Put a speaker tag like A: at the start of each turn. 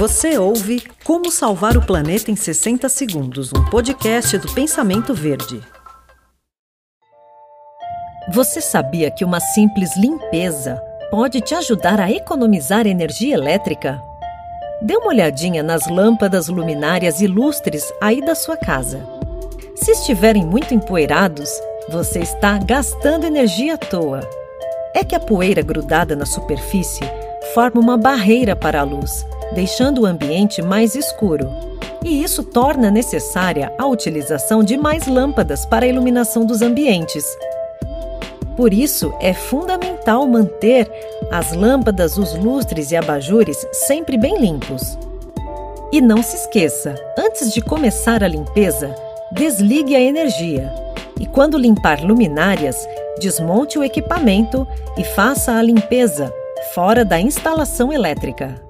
A: Você ouve Como Salvar o Planeta em 60 Segundos, um podcast do Pensamento Verde.
B: Você sabia que uma simples limpeza pode te ajudar a economizar energia elétrica? Dê uma olhadinha nas lâmpadas luminárias ilustres aí da sua casa. Se estiverem muito empoeirados, você está gastando energia à toa. É que a poeira grudada na superfície forma uma barreira para a luz, deixando o ambiente mais escuro. E isso torna necessária a utilização de mais lâmpadas para a iluminação dos ambientes. Por isso, é fundamental manter as lâmpadas, os lustres e abajures sempre bem limpos. E não se esqueça, antes de começar a limpeza, desligue a energia. E quando limpar luminárias, desmonte o equipamento e faça a limpeza fora da instalação elétrica.